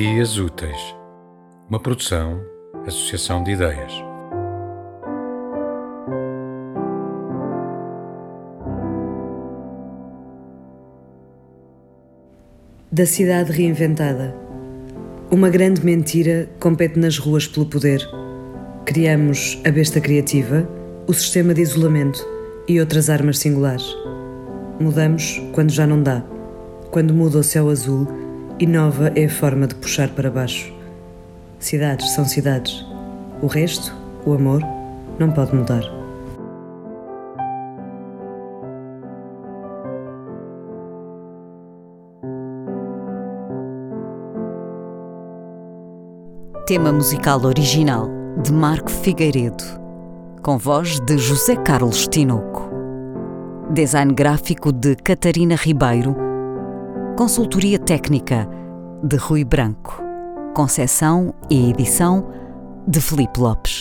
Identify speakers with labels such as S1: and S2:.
S1: Dias Úteis, uma produção, associação de ideias.
S2: Da cidade reinventada. Uma grande mentira compete nas ruas pelo poder. Criamos a besta criativa, o sistema de isolamento e outras armas singulares. Mudamos quando já não dá, quando muda o céu azul e nova é a forma de puxar para baixo. Cidades são cidades. O resto, o amor, não pode mudar.
S3: Tema musical original de Marco Figueiredo, com voz de José Carlos Tinoco. Design gráfico de Catarina Ribeiro. Consultoria técnica de Rui Branco. Concessão e edição de Felipe Lopes.